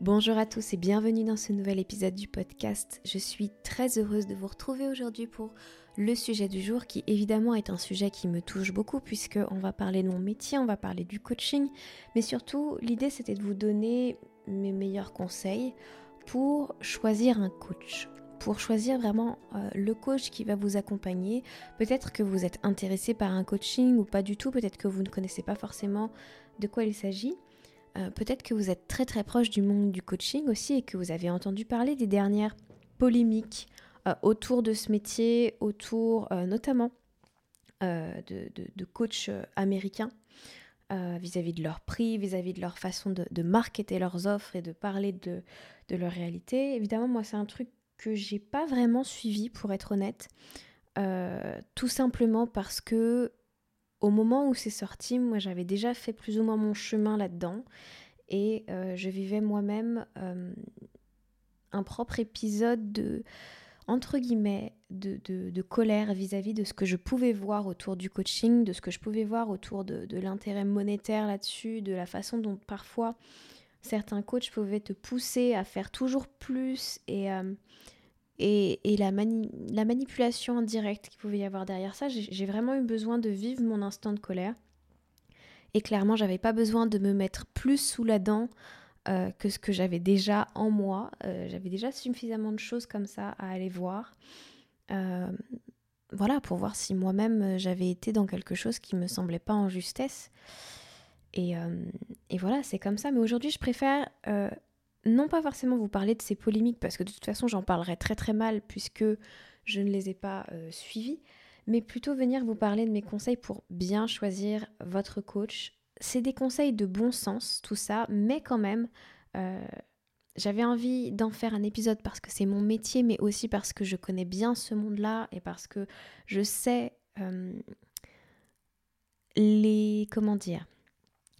Bonjour à tous et bienvenue dans ce nouvel épisode du podcast. Je suis très heureuse de vous retrouver aujourd'hui pour le sujet du jour qui évidemment est un sujet qui me touche beaucoup puisque on va parler de mon métier, on va parler du coaching, mais surtout l'idée c'était de vous donner mes meilleurs conseils pour choisir un coach pour choisir vraiment euh, le coach qui va vous accompagner. Peut-être que vous êtes intéressé par un coaching ou pas du tout, peut-être que vous ne connaissez pas forcément de quoi il s'agit. Euh, peut-être que vous êtes très très proche du monde du coaching aussi et que vous avez entendu parler des dernières polémiques euh, autour de ce métier, autour euh, notamment de, de, coachs américains vis-à-vis de leur prix, vis-à-vis de leur façon de, marketer leurs offres et de parler de, de leur réalité. Évidemment, moi, c'est un truc que j'ai pas vraiment suivi, pour être honnête. tout simplement parce que au moment où c'est sorti, moi j'avais déjà fait plus ou moins mon chemin là-dedans. Et euh, je vivais moi-même euh, un propre épisode de entre de, colère vis-à-vis de ce que je pouvais voir autour du coaching, de ce que je pouvais voir autour de, de l'intérêt monétaire là-dessus, de la façon dont parfois certains coachs pouvaient te pousser à faire toujours plus et euh, et, la, la, manipulation indirecte qu'il pouvait y avoir derrière ça, j'ai vraiment eu besoin de vivre mon instant de colère. Et clairement, j'avais pas besoin de me mettre plus sous la dent euh, que ce que j'avais déjà en moi. Euh, j'avais déjà suffisamment de choses comme ça à aller voir. Euh, voilà, pour voir si moi-même j'avais été dans quelque chose qui me semblait pas en justesse. Et voilà, c'est comme ça. Mais aujourd'hui, je préfère non pas forcément vous parler de ces polémiques, parce que de toute façon j'en parlerai très très mal puisque je ne les ai pas euh, suivies, mais plutôt venir vous parler de mes conseils pour bien choisir votre coach. C'est des conseils de bon sens, tout ça, mais quand même, euh, j'avais envie d'en faire un épisode parce que c'est mon métier, mais aussi parce que je connais bien ce monde-là et parce que je sais euh, les... comment dire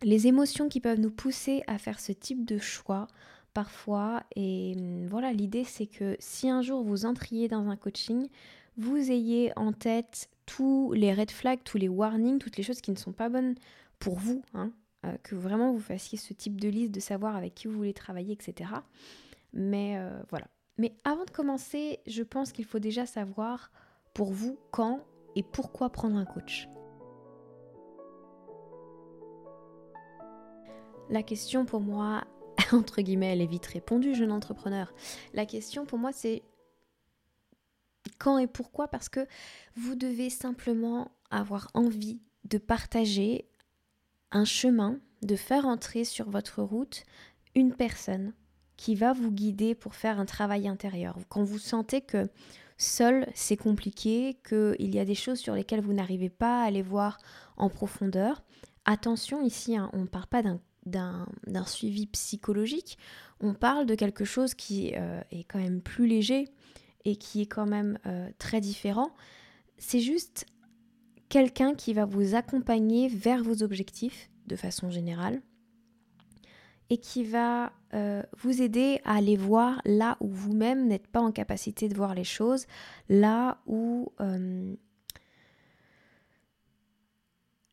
les émotions qui peuvent nous pousser à faire ce type de choix parfois. Et hum, voilà, l'idée c'est que si un jour vous entriez dans un coaching, vous ayez en tête tous les red flags, tous les warnings, toutes les choses qui ne sont pas bonnes pour vous, hein, euh, que vraiment vous fassiez ce type de liste de savoir avec qui vous voulez travailler, etc. Mais euh, voilà. Mais avant de commencer, je pense qu'il faut déjà savoir pour vous quand et pourquoi prendre un coach. La question pour moi, entre guillemets, elle est vite répondue, jeune entrepreneur. La question pour moi, c'est quand et pourquoi? Parce que vous devez simplement avoir envie de partager un chemin, de faire entrer sur votre route une personne qui va vous guider pour faire un travail intérieur. Quand vous sentez que seul c'est compliqué, qu'il y a des choses sur lesquelles vous n'arrivez pas à aller voir en profondeur, attention ici, hein, on ne parle pas d'un d'un suivi psychologique, on parle de quelque chose qui euh, est quand même plus léger et qui est quand même euh, très différent. C'est juste quelqu'un qui va vous accompagner vers vos objectifs de façon générale et qui va euh, vous aider à aller voir là où vous-même n'êtes pas en capacité de voir les choses, là où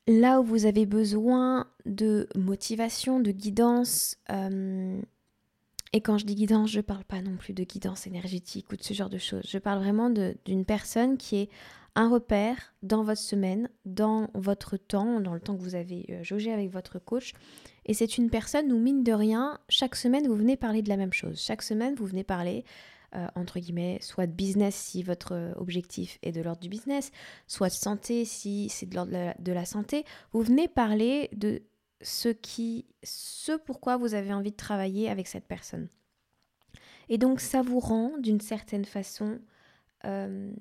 là où vous avez besoin de motivation, de guidance, euh, et quand je dis guidance, je ne parle pas non plus de guidance énergétique ou de ce genre de choses. Je parle vraiment d'une personne qui est un repère dans votre semaine, dans votre temps, dans le temps que vous avez euh, jaugé avec votre coach. Et c'est une personne où, mine de rien, chaque semaine, vous venez parler de la même chose. Chaque semaine, vous venez parler euh, entre guillemets, soit de business si votre euh, objectif est de l'ordre du business, soit de santé si c'est de l'ordre de, la santé. Vous venez parler de ce qui, ce pourquoi vous avez envie de travailler avec cette personne. Et donc ça vous rend d'une certaine façon euh,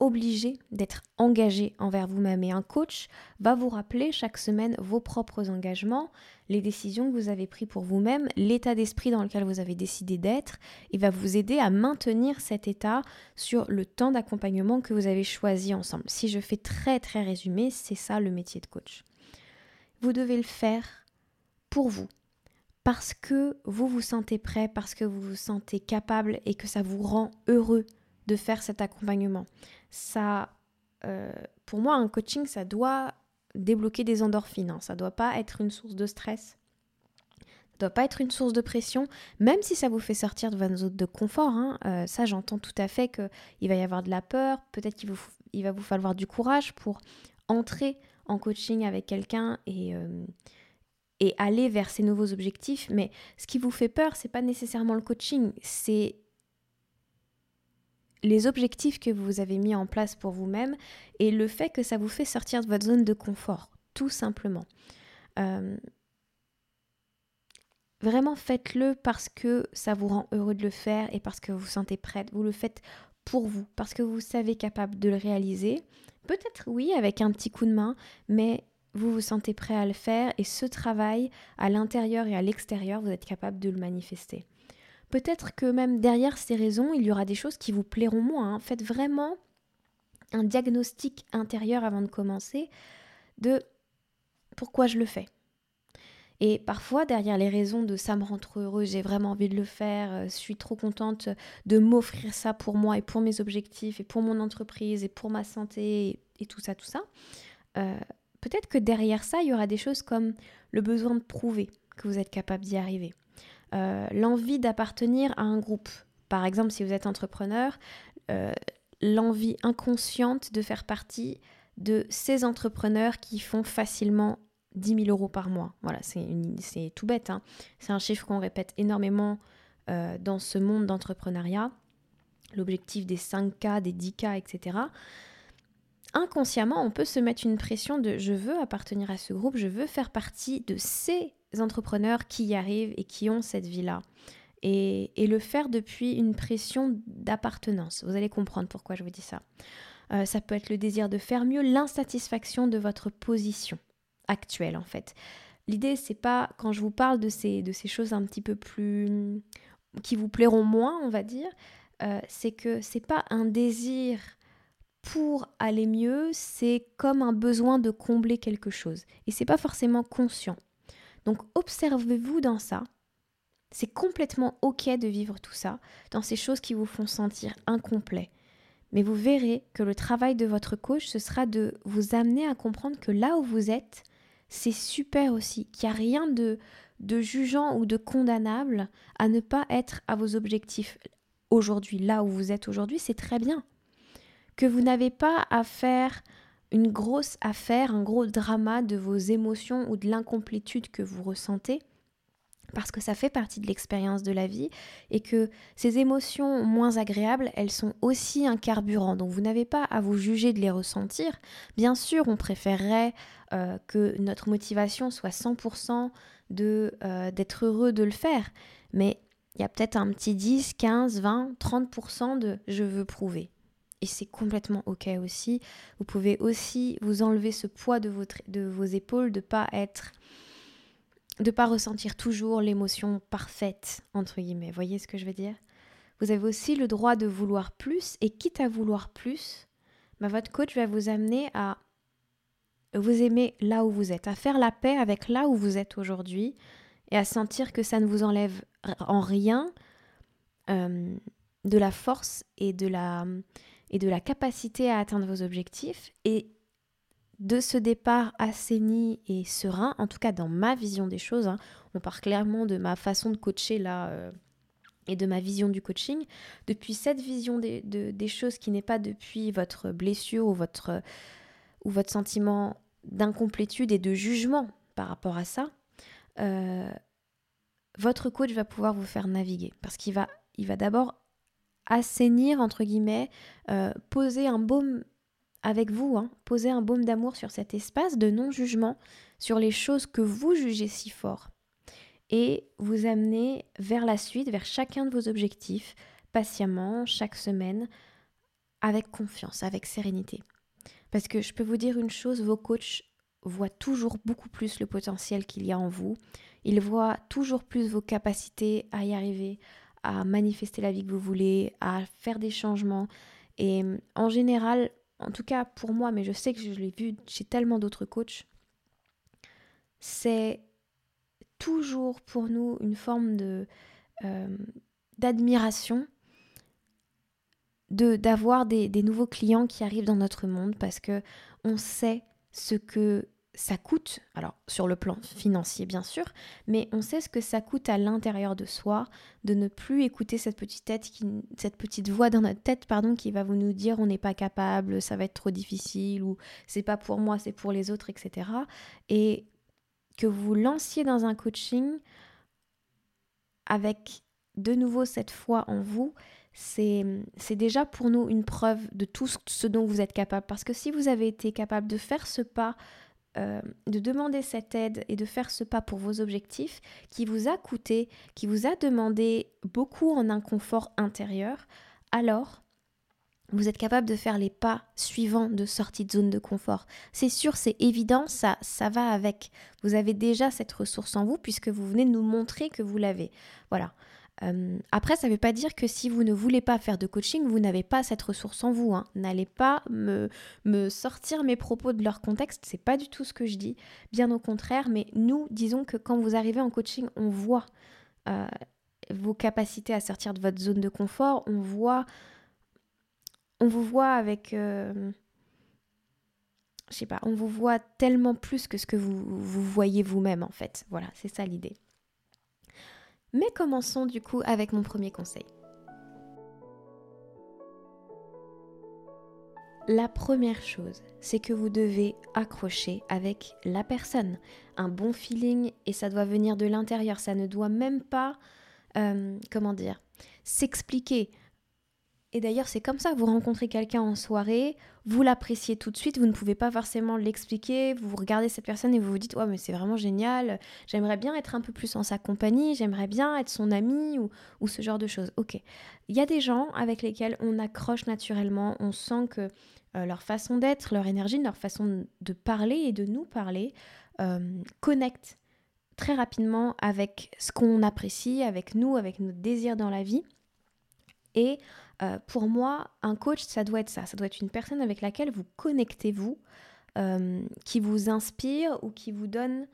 obligé d'être engagé envers vous-même. Et un coach va vous rappeler chaque semaine vos propres engagements, les décisions que vous avez prises pour vous-même, l'état d'esprit dans lequel vous avez décidé d'être, et va vous aider à maintenir cet état sur le temps d'accompagnement que vous avez choisi ensemble. Si je fais très très résumé, c'est ça le métier de coach. Vous devez le faire pour vous. Parce que vous vous sentez prêt, parce que vous vous sentez capable et que ça vous rend heureux de faire cet accompagnement. Ça, euh, pour moi, un coaching, ça doit débloquer des endorphines. Hein. Ça ne doit pas être une source de stress. doit pas être une source de pression, même si ça vous fait sortir de votre zone de confort. Hein. Euh, ça, j'entends tout à fait qu'il va y avoir de la peur, peut-être qu'il il va vous falloir du courage pour entrer en coaching avec quelqu'un et, euh, et aller vers ces nouveaux objectifs. Mais ce qui vous fait peur, c'est pas nécessairement le coaching, c'est les objectifs que vous avez mis en place pour vous-même et le fait que ça vous fait sortir de votre zone de confort, tout simplement. Euh, Vraiment faites-le parce que ça vous rend heureux de le faire et parce que vous vous sentez prête. Vous le faites pour vous, parce que vous savez capable de le réaliser. Peut-être oui, avec un petit coup de main, mais vous vous sentez prêt à le faire et ce travail, à l'intérieur et à l'extérieur, vous êtes capable de le manifester. Peut-être que même derrière ces raisons, il y aura des choses qui vous plairont moins. Hein. Faites vraiment un diagnostic intérieur avant de commencer de pourquoi je le fais. Et parfois, derrière les raisons de ça me rend trop heureuse, j'ai vraiment envie de le faire, euh, je suis trop contente de m'offrir ça pour moi et pour mes objectifs et pour mon entreprise et pour ma santé et, tout ça, tout ça, euh, peut-être que derrière ça, il y aura des choses comme le besoin de prouver que vous êtes capable d'y arriver, euh, l'envie d'appartenir à un groupe. Par exemple, si vous êtes entrepreneur, l'envie inconsciente de faire partie de ces entrepreneurs qui font facilement 10 000 euros par mois. Voilà, c'est tout bête. Hein. C'est un chiffre qu'on répète énormément euh, dans ce monde d'entrepreneuriat. L'objectif des 5K, des 10K, etc. Inconsciemment, on peut se mettre une pression de je veux appartenir à ce groupe, je veux faire partie de ces entrepreneurs qui y arrivent et qui ont cette vie-là. Et, le faire depuis une pression d'appartenance. Vous allez comprendre pourquoi je vous dis ça. Euh, ça peut être le désir de faire mieux, l'insatisfaction de votre position actuelle en fait. L'idée c'est pas quand je vous parle de ces, de ces choses un petit peu plus qui vous plairont moins, on va dire, euh, c'est que c'est pas un désir pour aller mieux, c'est comme un besoin de combler quelque chose et c'est pas forcément conscient. Donc observez-vous dans ça. C'est complètement ok de vivre tout ça, dans ces choses qui vous font sentir incomplet. Mais vous verrez que le travail de votre coach, ce sera de vous amener à comprendre que là où vous êtes, c'est super aussi, qu'il n'y a rien de, de jugeant ou de condamnable à ne pas être à vos objectifs aujourd'hui, là où vous êtes aujourd'hui, c'est très bien. Que vous n'avez pas à faire une grosse affaire, un gros drama de vos émotions ou de l'incomplétude que vous ressentez, parce que ça fait partie de l'expérience de la vie et que ces émotions moins agréables, elles sont aussi un carburant. Donc vous n'avez pas à vous juger de les ressentir. Bien sûr, on préférerait euh, que notre motivation soit 100% de euh, d'être heureux de le faire, mais il y a peut-être un petit 10, 15, 20, 30% de je veux prouver. Et c'est complètement ok aussi. Vous pouvez aussi vous enlever ce poids de, votre, de vos épaules, de pas être de pas ressentir toujours l'émotion parfaite, entre guillemets. Voyez ce que je veux dire? Vous avez aussi le droit de vouloir plus, et quitte à vouloir plus, bah, votre coach va vous amener à vous aimer là où vous êtes, à faire la paix avec là où vous êtes aujourd'hui, et à sentir que ça ne vous enlève en rien euh, de la force et de la, et de la capacité à atteindre vos objectifs, et de ce départ assaini et serein, en tout cas dans ma vision des choses, hein, on parle clairement de ma façon de coacher là euh, et de ma vision du coaching, depuis cette vision des, des choses qui n'est pas depuis votre blessure ou votre, ou votre sentiment d'incomplétude et de jugement par rapport à ça, euh, votre coach va pouvoir vous faire naviguer. Parce qu'il va, il va d'abord assainir, entre guillemets, euh, poser un baume avec vous, hein, poser un baume d'amour sur cet espace de non-jugement, sur les choses que vous jugez si fort, et vous amener vers la suite, vers chacun de vos objectifs, patiemment, chaque semaine, avec confiance, avec sérénité. Parce que je peux vous dire une chose, vos coachs voient toujours beaucoup plus le potentiel qu'il y a en vous, ils voient toujours plus vos capacités à y arriver, à manifester la vie que vous voulez, à faire des changements. Et en général, en tout cas pour moi, mais je sais que je l'ai vu chez tellement d'autres coachs, c'est toujours pour nous une forme euh, d'admiration de d'avoir des, nouveaux clients qui arrivent dans notre monde parce que on sait ce que ça coûte, alors sur le plan financier bien sûr, mais on sait ce que ça coûte à l'intérieur de soi de ne plus écouter cette petite tête, qui, cette petite voix dans notre tête, pardon, qui va vous nous dire on n'est pas capable, ça va être trop difficile ou c'est pas pour moi, c'est pour les autres, etc. Et que vous lanciez dans un coaching avec de nouveau cette foi en vous, c'est déjà pour nous une preuve de tout ce dont vous êtes capable. Parce que si vous avez été capable de faire ce pas euh, de demander cette aide et de faire ce pas pour vos objectifs qui vous a coûté, qui vous a demandé beaucoup en inconfort intérieur, alors vous êtes capable de faire les pas suivants de sortie de zone de confort. C'est sûr, c'est évident, ça, ça va avec. Vous avez déjà cette ressource en vous puisque vous venez de nous montrer que vous l'avez. Voilà. Euh, après, ça ne veut pas dire que si vous ne voulez pas faire de coaching, vous n'avez pas cette ressource en vous. Hein. N'allez pas me, sortir mes propos de leur contexte, c'est pas du tout ce que je dis. Bien au contraire, mais nous, disons que quand vous arrivez en coaching, on voit euh, vos capacités à sortir de votre zone de confort, on voit, on vous voit avec, euh, je sais pas, on vous voit tellement plus que ce que vous, vous voyez vous-même en fait. Voilà, c'est ça l'idée. Mais commençons du coup avec mon premier conseil. La première chose, c'est que vous devez accrocher avec la personne. Un bon feeling et ça doit venir de l'intérieur. Ça ne doit même pas, euh, comment dire, s'expliquer. Et d'ailleurs, c'est comme ça, vous rencontrez quelqu'un en soirée, vous l'appréciez tout de suite, vous ne pouvez pas forcément l'expliquer, vous regardez cette personne et vous vous dites, ouais, mais c'est vraiment génial, j'aimerais bien être un peu plus en sa compagnie, j'aimerais bien être son ami ou, ce genre de choses. Ok, il y a des gens avec lesquels on accroche naturellement, on sent que euh, leur façon d'être, leur énergie, leur façon de parler et de nous parler euh, connecte très rapidement avec ce qu'on apprécie, avec nous, avec notre désir dans la vie. Et euh, pour moi, un coach, ça doit être ça. Ça doit être une personne avec laquelle vous connectez-vous, euh, qui vous inspire ou qui vous donne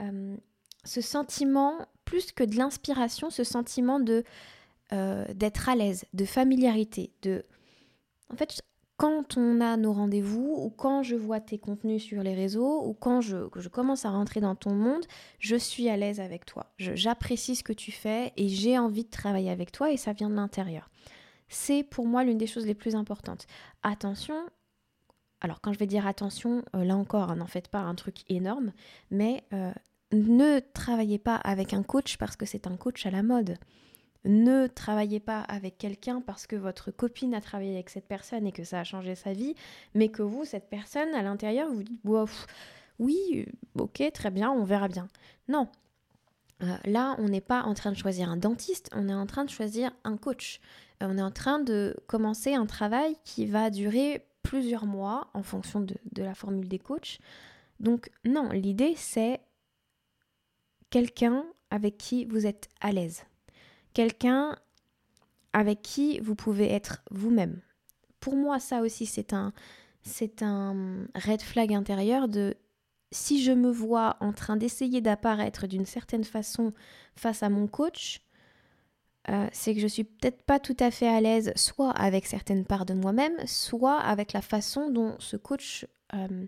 euh, ce sentiment, plus que de l'inspiration, ce sentiment de d'être à l'aise, de familiarité, de... En fait, quand on a nos rendez-vous ou quand je vois tes contenus sur les réseaux ou quand je, commence à rentrer dans ton monde, je suis à l'aise avec toi. J'apprécie ce que tu fais et j'ai envie de travailler avec toi et ça vient de l'intérieur c'est pour moi l'une des choses les plus importantes. Attention, alors quand je vais dire attention, euh, là encore, n'en faites pas un truc énorme, mais euh, ne travaillez pas avec un coach parce que c'est un coach à la mode. Ne travaillez pas avec quelqu'un parce que votre copine a travaillé avec cette personne et que ça a changé sa vie, mais que vous, cette personne, à l'intérieur, vous dites, oui, euh, ok, très bien, on verra bien. Non. là, on n'est pas en train de choisir un dentiste, on est en train de choisir un coach on est en train de commencer un travail qui va durer plusieurs mois en fonction de, la formule des coachs. Donc non, l'idée c'est quelqu'un avec qui vous êtes à l'aise. Quelqu'un avec qui vous pouvez être vous-même. Pour moi, ça aussi, c'est un, c'est un red flag intérieur de si je me vois en train d'essayer d'apparaître d'une certaine façon face à mon coach, euh, c'est que je suis peut-être pas tout à fait à l'aise, soit avec certaines parts de moi-même, soit avec la façon dont ce coach euh,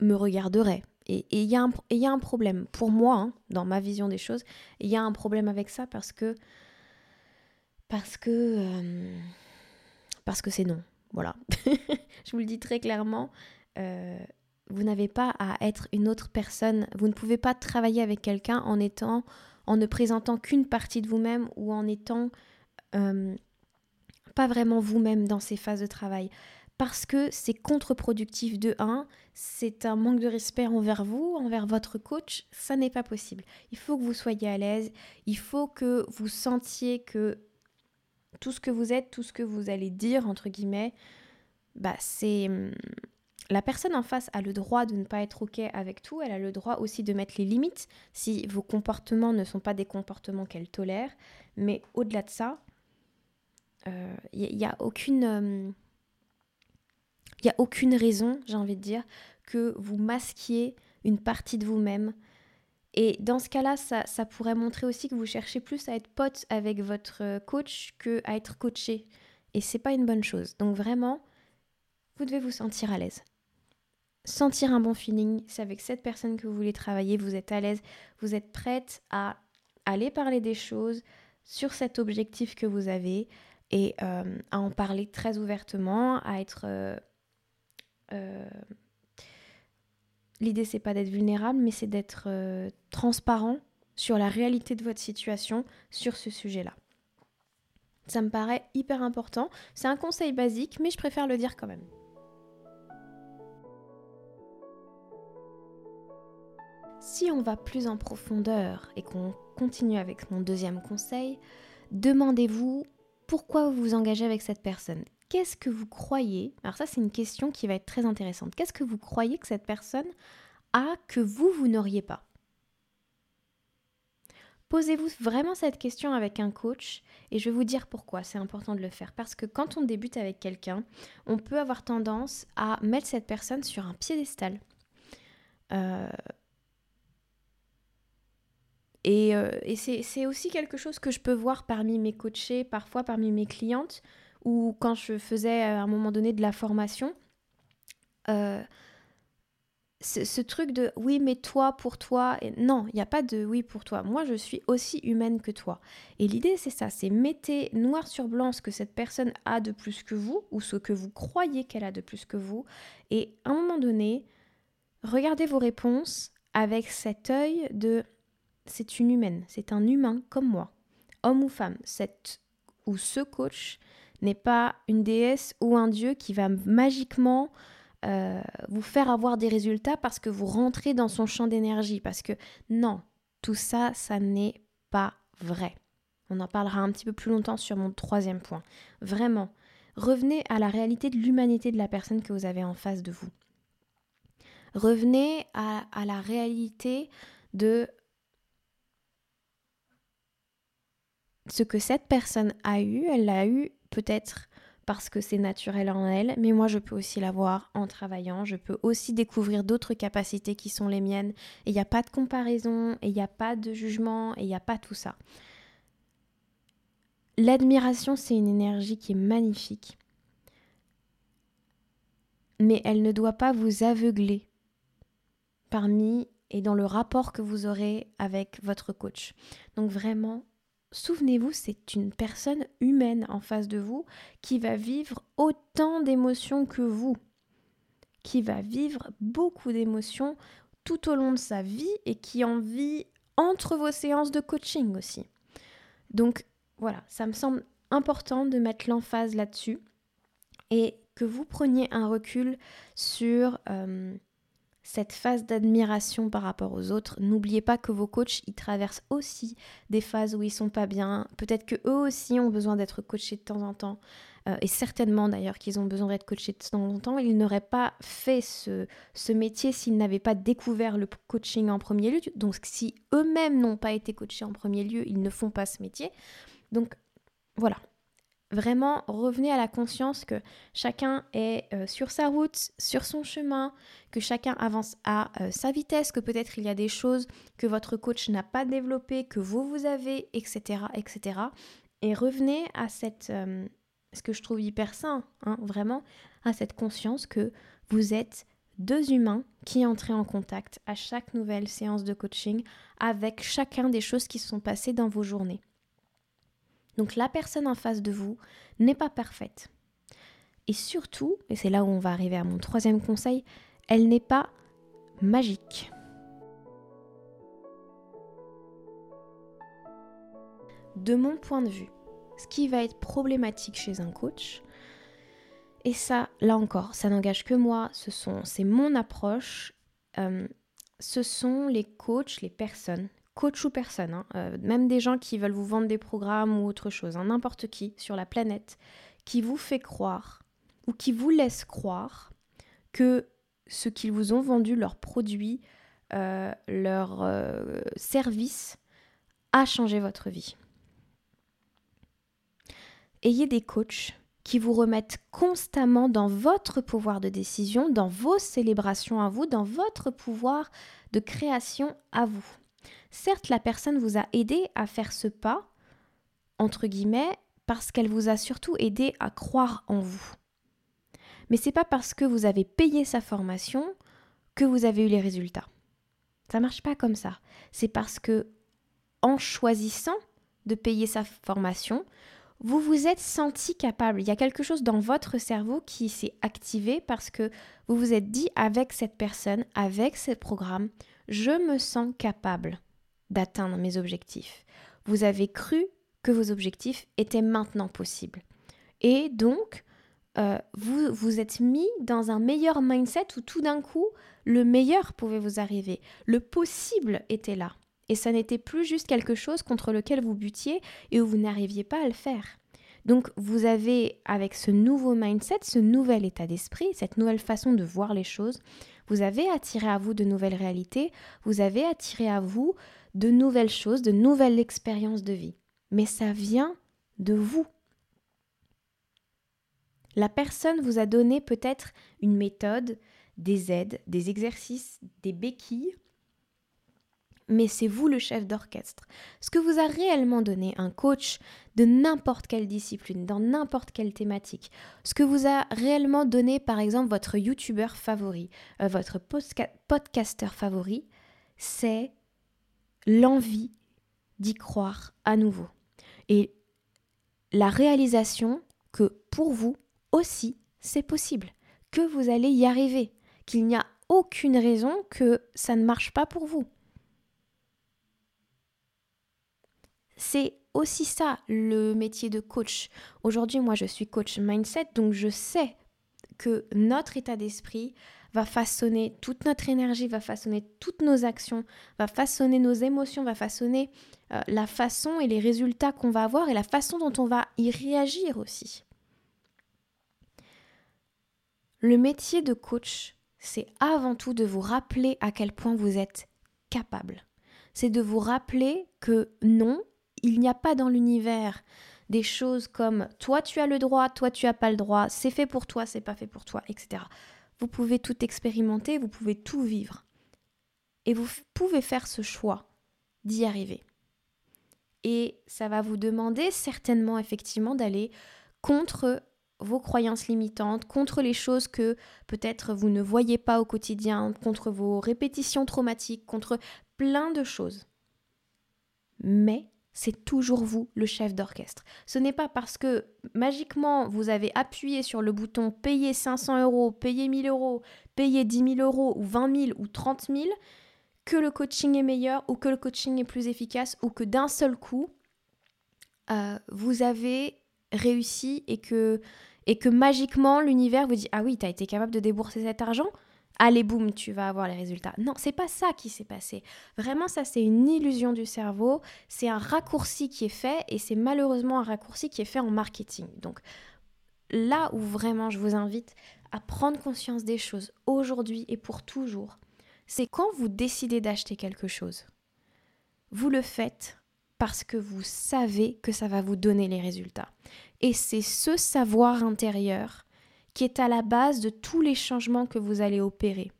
me regarderait. Et il y, y, a un problème pour moi, hein, dans ma vision des choses, il y a un problème avec ça parce que parce que euh, parce que c'est non. Voilà, je vous le dis très clairement. vous n'avez pas à être une autre personne. Vous ne pouvez pas travailler avec quelqu'un en étant en ne présentant qu'une partie de vous-même ou en étant euh, pas vraiment vous-même dans ces phases de travail. Parce que c'est contre-productif de 1, c'est un manque de respect envers vous, envers votre coach, ça n'est pas possible. Il faut que vous soyez à l'aise, il faut que vous sentiez que tout ce que vous êtes, tout ce que vous allez dire, entre guillemets, bah c'est hum, la personne en face a le droit de ne pas être OK avec tout, elle a le droit aussi de mettre les limites si vos comportements ne sont pas des comportements qu'elle tolère. Mais au-delà de ça, il euh, n'y a, aucune... Euh, il a aucune raison, j'ai envie de dire, que vous masquiez une partie de vous-même. Et dans ce cas-là, ça, pourrait montrer aussi que vous cherchez plus à être pote avec votre coach que à être coaché. Et c'est pas une bonne chose. Donc vraiment, vous devez vous sentir à l'aise. sentir un bon feeling, c'est avec cette personne que vous voulez travailler, vous êtes à l'aise, vous êtes prête à aller parler des choses sur cet objectif que vous avez et euh, à en parler très ouvertement, à être... Euh, euh, l'idée, c'est pas d'être vulnérable, mais c'est d'être transparent sur la réalité de votre situation sur ce sujet-là. Ça me paraît hyper important. C'est un conseil basique, mais je préfère le dire quand même. Si on va plus en profondeur et qu'on continue avec mon deuxième conseil, demandez-vous pourquoi vous vous engagez avec cette personne. Qu'est-ce que vous croyez Alors ça c'est une question qui va être très intéressante. Qu'est-ce que vous croyez que cette personne a que vous, vous n'auriez pas? Posez-vous vraiment cette question avec un coach et je vais vous dire pourquoi c'est important de le faire. Parce que quand on débute avec quelqu'un, on peut avoir tendance à mettre cette personne sur un piédestal. Euh, et, euh, et c'est aussi quelque chose que je peux voir parmi mes coachés, parfois parmi mes clientes, ou quand je faisais à un moment donné de la formation. Euh, ce, truc de oui mais toi pour toi non il n'y a pas de oui pour toi moi je suis aussi humaine que toi et l'idée c'est ça c'est mettez noir sur blanc ce que cette personne a de plus que vous ou ce que vous croyez qu'elle a de plus que vous et à un moment donné regardez vos réponses avec cet œil de c'est une humaine, c'est un humain comme moi, homme ou femme, cette ou ce coach n'est pas une déesse ou un dieu qui va magiquement euh, vous faire avoir des résultats parce que vous rentrez dans son champ d'énergie. Parce que non, tout ça, ça n'est pas vrai. On en parlera un petit peu plus longtemps sur mon troisième point. Vraiment, revenez à la réalité de l'humanité de la personne que vous avez en face de vous. Revenez à, à la réalité de ce que cette personne a eu, elle l'a eu peut-être parce que c'est naturel en elle, mais moi je peux aussi l'avoir en travaillant, je peux aussi découvrir d'autres capacités qui sont les miennes, et il n'y a pas de comparaison, et il n'y a pas de jugement, et il n'y a pas tout ça. L'admiration, c'est une énergie qui est magnifique, mais elle ne doit pas vous aveugler parmi et dans le rapport que vous aurez avec votre coach. Donc vraiment, souvenez-vous, c'est une personne humaine en face de vous qui va vivre autant d'émotions que vous, qui va vivre beaucoup d'émotions tout au long de sa vie et qui en vit entre vos séances de coaching aussi. Donc voilà, ça me semble important de mettre l'emphase là-dessus et que vous preniez un recul sur euh, cette phase d'admiration par rapport aux autres. N'oubliez pas que vos coachs, ils traversent aussi des phases où ils sont pas bien. Peut-être que eux aussi ont besoin d'être coachés de temps en temps. Euh, et certainement d'ailleurs qu'ils ont besoin d'être coachés de temps en temps. Ils n'auraient pas fait ce, ce métier s'ils n'avaient pas découvert le coaching en premier lieu. Donc si eux-mêmes n'ont pas été coachés en premier lieu, ils ne font pas ce métier. Donc voilà, Vraiment, revenez à la conscience que chacun est euh, sur sa route, sur son chemin, que chacun avance à euh, sa vitesse, que peut-être il y a des choses que votre coach n'a pas développées, que vous, vous avez, etc. etc. Et revenez à cette, euh, ce que je trouve hyper sain, hein, vraiment, à cette conscience que vous êtes deux humains qui entrent en contact à chaque nouvelle séance de coaching avec chacun des choses qui se sont passées dans vos journées. Donc la personne en face de vous n'est pas parfaite. Et surtout, et c'est là où on va arriver à mon troisième conseil, elle n'est pas magique. De mon point de vue, ce qui va être problématique chez un coach, et ça, là encore, ça n'engage que moi, ce c'est mon approche, euh, ce sont les coachs, les personnes coach ou personne, hein, euh, même des gens qui veulent vous vendre des programmes ou autre chose, hein, n'importe qui sur la planète, qui vous fait croire ou qui vous laisse croire que ce qu'ils vous ont vendu, leurs produits, euh, leur euh, service, a changé votre vie. Ayez des coachs qui vous remettent constamment dans votre pouvoir de décision, dans vos célébrations à vous, dans votre pouvoir de création à vous. Certes, la personne vous a aidé à faire ce pas, entre guillemets, parce qu'elle vous a surtout aidé à croire en vous. Mais c'est pas parce que vous avez payé sa formation que vous avez eu les résultats. Ça marche pas comme ça. C'est parce que en choisissant de payer sa formation, vous vous êtes senti capable. Il y a quelque chose dans votre cerveau qui s'est activé parce que vous vous êtes dit avec cette personne, avec ce programme, je me sens capable d'atteindre mes objectifs. Vous avez cru que vos objectifs étaient maintenant possibles. Et donc, euh, vous vous êtes mis dans un meilleur mindset où tout d'un coup, le meilleur pouvait vous arriver. Le possible était là. Et ça n'était plus juste quelque chose contre lequel vous butiez et où vous n'arriviez pas à le faire. Donc vous avez, avec ce nouveau mindset, ce nouvel état d'esprit, cette nouvelle façon de voir les choses, vous avez attiré à vous de nouvelles réalités, vous avez attiré à vous de nouvelles choses, de nouvelles expériences de vie. Mais ça vient de vous. La personne vous a donné peut-être une méthode, des aides, des exercices, des béquilles mais c'est vous le chef d'orchestre. Ce que vous a réellement donné un coach de n'importe quelle discipline, dans n'importe quelle thématique, ce que vous a réellement donné par exemple votre youtubeur favori, euh, votre podcasteur favori, c'est l'envie d'y croire à nouveau. Et la réalisation que pour vous aussi, c'est possible, que vous allez y arriver, qu'il n'y a aucune raison que ça ne marche pas pour vous. C'est aussi ça le métier de coach. Aujourd'hui, moi, je suis coach mindset, donc je sais que notre état d'esprit va façonner toute notre énergie, va façonner toutes nos actions, va façonner nos émotions, va façonner euh, la façon et les résultats qu'on va avoir et la façon dont on va y réagir aussi. Le métier de coach, c'est avant tout de vous rappeler à quel point vous êtes capable. C'est de vous rappeler que non, il n'y a pas dans l'univers des choses comme toi tu as le droit, toi tu as pas le droit, c'est fait pour toi, c'est pas fait pour toi, etc. Vous pouvez tout expérimenter, vous pouvez tout vivre. Et vous pouvez faire ce choix d'y arriver. Et ça va vous demander certainement effectivement d'aller contre vos croyances limitantes, contre les choses que peut-être vous ne voyez pas au quotidien, contre vos répétitions traumatiques, contre plein de choses. Mais c'est toujours vous le chef d'orchestre. Ce n'est pas parce que magiquement vous avez appuyé sur le bouton payer 500 euros, payer 1000 euros, payer 10 000 euros ou 20 000 ou 30 000 que le coaching est meilleur ou que le coaching est plus efficace ou que d'un seul coup euh, vous avez réussi et que, et que magiquement l'univers vous dit ah oui tu as été capable de débourser cet argent? Allez boum, tu vas avoir les résultats. Non, c'est pas ça qui s'est passé. Vraiment, ça c'est une illusion du cerveau, c'est un raccourci qui est fait et c'est malheureusement un raccourci qui est fait en marketing. Donc là où vraiment je vous invite à prendre conscience des choses aujourd'hui et pour toujours, c'est quand vous décidez d'acheter quelque chose. Vous le faites parce que vous savez que ça va vous donner les résultats. Et c'est ce savoir intérieur qui est à la base de tous les changements que vous allez opérer.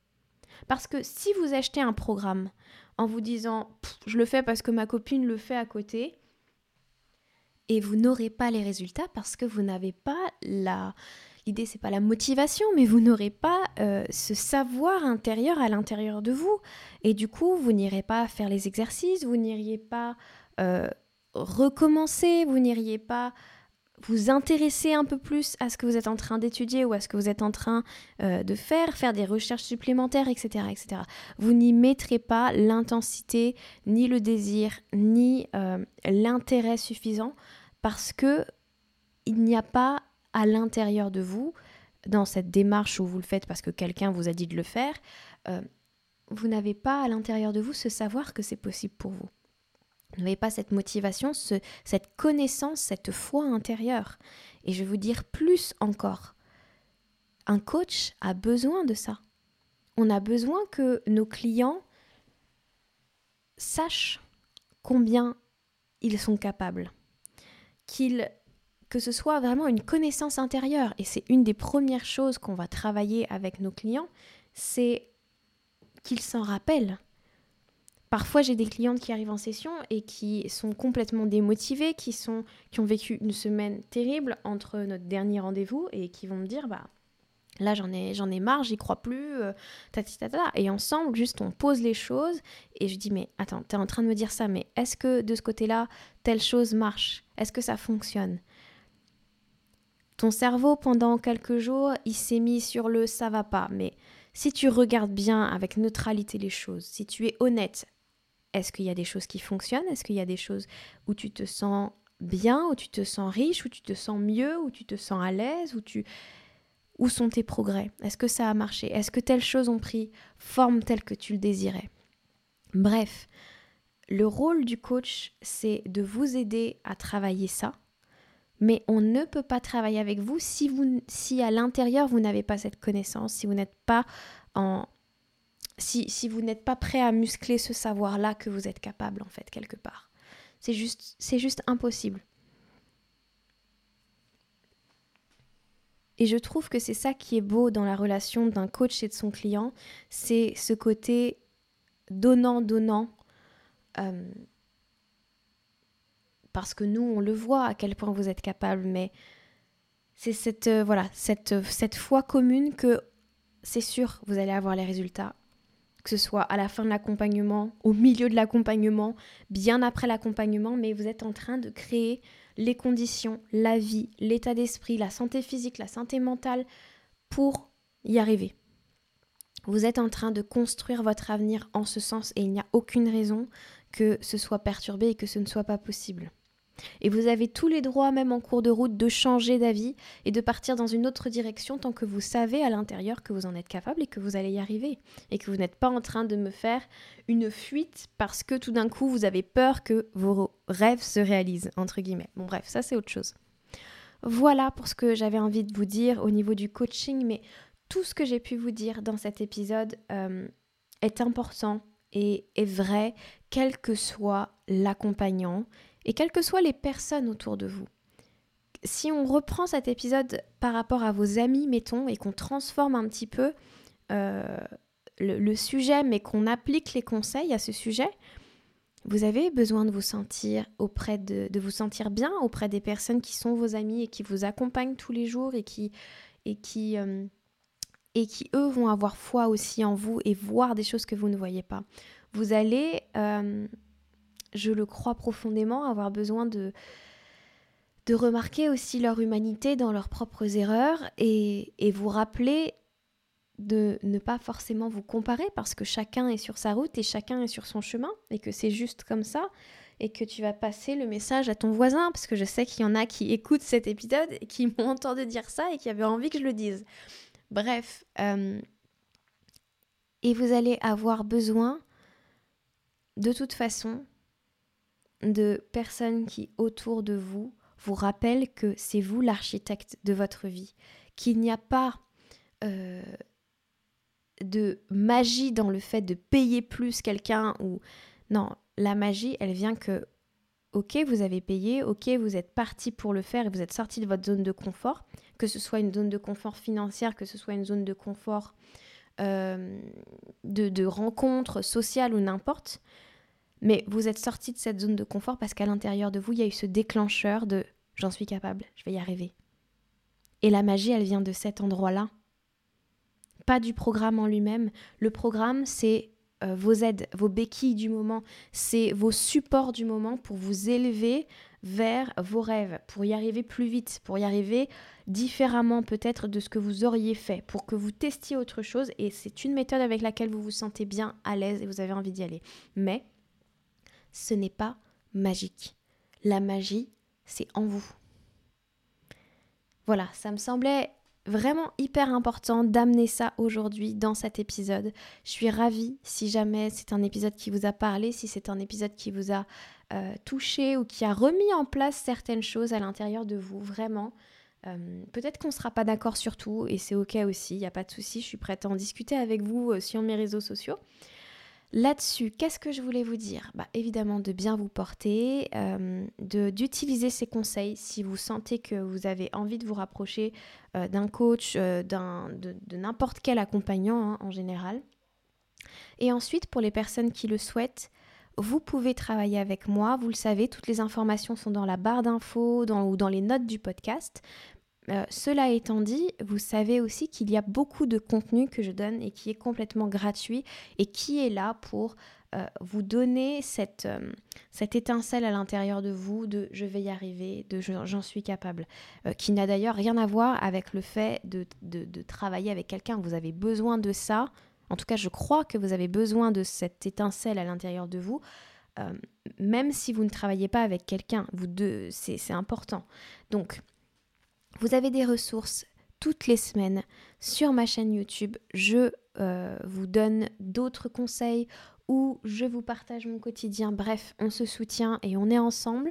Parce que si vous achetez un programme en vous disant je le fais parce que ma copine le fait à côté, et vous n'aurez pas les résultats parce que vous n'avez pas la l'idée c'est pas la motivation mais vous n'aurez pas euh, ce savoir intérieur à l'intérieur de vous et du coup vous n'irez pas faire les exercices vous n'iriez pas euh, recommencer vous n'iriez pas vous intéresser un peu plus à ce que vous êtes en train d'étudier ou à ce que vous êtes en train euh, de faire, faire des recherches supplémentaires, etc. etc. Vous n'y mettrez pas l'intensité, ni le désir, ni euh, l'intérêt suffisant parce que il n'y a pas à l'intérieur de vous, dans cette démarche où vous le faites parce que quelqu'un vous a dit de le faire, euh, vous n'avez pas à l'intérieur de vous ce savoir que c'est possible pour vous. N'avez pas cette motivation, cette connaissance, cette foi intérieure. Et je vais vous dire plus encore. Un coach a besoin de ça. On a besoin que nos clients sachent combien ils sont capables. Qu'ils que ce soit vraiment une connaissance intérieure. Et c'est une des premières choses qu'on va travailler avec nos clients, c'est qu'ils s'en rappellent. Parfois, j'ai des clientes qui arrivent en session et qui sont complètement démotivées, qui, ont vécu une semaine terrible entre notre dernier rendez-vous et qui vont me dire bah, Là, j'en ai, j'en ai marre, j'y crois plus. Euh, et ensemble, juste, on pose les choses. Et je dis, mais attends, tu es en train de me dire ça, mais est-ce que de ce côté-là, telle chose marche? Est-ce que ça fonctionne? Ton cerveau, pendant quelques jours, il s'est mis sur le ça va pas. Mais si tu regardes bien avec neutralité les choses, si tu es honnête, est-ce qu'il y a des choses qui fonctionnent? Est-ce qu'il y a des choses où tu te sens bien, où tu te sens riche, où tu te sens mieux, où tu te sens à l'aise, où tu où sont tes progrès? Est-ce que ça a marché? Est-ce que telles choses ont pris forme telle que tu le désirais? Bref, le rôle du coach, c'est de vous aider à travailler ça, mais on ne peut pas travailler avec vous si, vous, si à l'intérieur vous n'avez pas cette connaissance, si vous n'êtes pas en... Si, si vous n'êtes pas prêt à muscler ce savoir-là que vous êtes capable en fait quelque part. C'est juste, c'est juste impossible. Et je trouve que c'est ça qui est beau dans la relation d'un coach et de son client, c'est ce côté donnant-donnant. Euh, parce que nous, on le voit à quel point vous êtes capable, mais c'est cette, euh, voilà, cette, cette foi commune que c'est sûr, vous allez avoir les résultats. Que ce soit à la fin de l'accompagnement, au milieu de l'accompagnement, bien après l'accompagnement, mais vous êtes en train de créer les conditions, la vie, l'état d'esprit, la santé physique, la santé mentale pour y arriver. Vous êtes en train de construire votre avenir en ce sens et il n'y a aucune raison que ce soit perturbé et que ce ne soit pas possible. Et vous avez tous les droits, même en cours de route, de changer d'avis et de partir dans une autre direction tant que vous savez à l'intérieur que vous en êtes capable et que vous allez y arriver. Et que vous n'êtes pas en train de me faire une fuite parce que tout d'un coup vous avez peur que vos rêves se réalisent, entre guillemets. Bon bref, ça c'est autre chose. Voilà pour ce que j'avais envie de vous dire au niveau du coaching, mais tout ce que j'ai pu vous dire dans cet épisode euh, est important et est vrai, quel que soit l'accompagnant et quelles que soient les personnes autour de vous. Si on reprend cet épisode par rapport à vos amis, mettons, et qu'on transforme un petit peu euh, le, sujet, mais qu'on applique les conseils à ce sujet, vous avez besoin de vous sentir auprès de, vous sentir bien auprès des personnes qui sont vos amis et qui vous accompagnent tous les jours et qui et qui euh, eux vont avoir foi aussi en vous et voir des choses que vous ne voyez pas. Vous allez euh, je le crois profondément, avoir besoin de, de remarquer aussi leur humanité dans leurs propres erreurs et, vous rappeler de ne pas forcément vous comparer parce que chacun est sur sa route et chacun est sur son chemin et que c'est juste comme ça et que tu vas passer le message à ton voisin parce que je sais qu'il y en a qui écoutent cet épisode et qui m'ont entendu dire ça et qui avaient envie que je le dise. Bref, euh, et vous allez avoir besoin de toute façon de personnes qui, autour de vous, vous rappellent que c'est vous l'architecte de votre vie, qu'il n'y a pas euh, de magie dans le fait de payer plus quelqu'un ou... Non, la magie, elle vient que, ok, vous avez payé, ok, vous êtes parti pour le faire et vous êtes sorti de votre zone de confort, que ce soit une zone de confort financière, que ce soit une zone de confort euh, de, de rencontre sociale ou n'importe. Mais vous êtes sorti de cette zone de confort parce qu'à l'intérieur de vous, il y a eu ce déclencheur de j'en suis capable, je vais y arriver. Et la magie, elle vient de cet endroit-là. Pas du programme en lui-même. Le programme, c'est euh, vos aides, vos béquilles du moment, c'est vos supports du moment pour vous élever vers vos rêves, pour y arriver plus vite, pour y arriver différemment peut-être de ce que vous auriez fait, pour que vous testiez autre chose. Et c'est une méthode avec laquelle vous vous sentez bien à l'aise et vous avez envie d'y aller. Mais ce n'est pas magique. La magie, c'est en vous. Voilà, ça me semblait vraiment hyper important d'amener ça aujourd'hui dans cet épisode. Je suis ravie si jamais c'est un épisode qui vous a parlé, si c'est un épisode qui vous a euh, touché ou qui a remis en place certaines choses à l'intérieur de vous, vraiment. Euh, peut-être qu'on ne sera pas d'accord sur tout et c'est ok aussi, il n'y a pas de souci, je suis prête à en discuter avec vous euh, sur mes réseaux sociaux. Là-dessus, qu'est-ce que je voulais vous dire? Bah, Évidemment, de bien vous porter, euh, d'utiliser ces conseils si vous sentez que vous avez envie de vous rapprocher euh, d'un coach, euh, de, n'importe quel accompagnant hein, en général. Et ensuite, pour les personnes qui le souhaitent, vous pouvez travailler avec moi. Vous le savez, toutes les informations sont dans la barre d'infos ou dans les notes du podcast. Euh, cela étant dit, vous savez aussi qu'il y a beaucoup de contenu que je donne et qui est complètement gratuit et qui est là pour euh, vous donner cette, euh, cette étincelle à l'intérieur de vous de je vais y arriver, de j'en suis capable, qui n'a d'ailleurs rien à voir avec le fait de, de travailler avec quelqu'un. Vous avez besoin de ça. En tout cas, je crois que vous avez besoin de cette étincelle à l'intérieur de vous. même si vous ne travaillez pas avec quelqu'un, vous deux, c'est important. Donc, vous avez des ressources toutes les semaines sur ma chaîne YouTube. Je euh, vous donne d'autres conseils ou je vous partage mon quotidien. Bref, on se soutient et on est ensemble.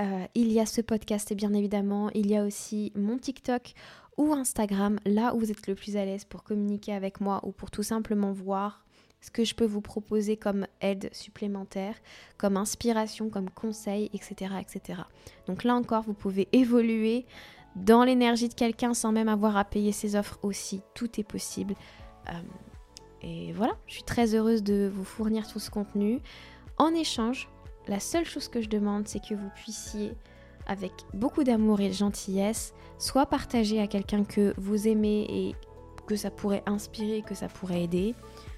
Euh, il y a ce podcast bien évidemment. Il y a aussi mon TikTok ou Instagram, là où vous êtes le plus à l'aise pour communiquer avec moi ou pour tout simplement voir ce que je peux vous proposer comme aide supplémentaire, comme inspiration, comme conseil, etc. etc. Donc là encore, vous pouvez évoluer dans l'énergie de quelqu'un sans même avoir à payer ses offres aussi. Tout est possible. Euh, et voilà, je suis très heureuse de vous fournir tout ce contenu. En échange, la seule chose que je demande, c'est que vous puissiez, avec beaucoup d'amour et de gentillesse, soit partager à quelqu'un que vous aimez et que ça pourrait inspirer, que ça pourrait aider,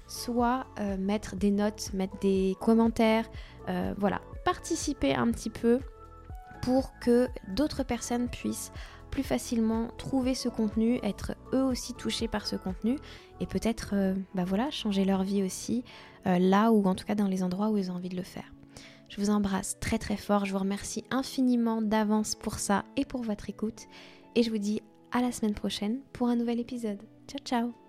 soit euh, mettre des notes, mettre des commentaires, euh, voilà, participer un petit peu pour que d'autres personnes puissent plus facilement trouver ce contenu, être eux aussi touchés par ce contenu et peut-être euh, bah voilà, changer leur vie aussi euh, là ou en tout cas dans les endroits où ils ont envie de le faire. Je vous embrasse très très fort, je vous remercie infiniment d'avance pour ça et pour votre écoute et je vous dis à la semaine prochaine pour un nouvel épisode. Ciao ciao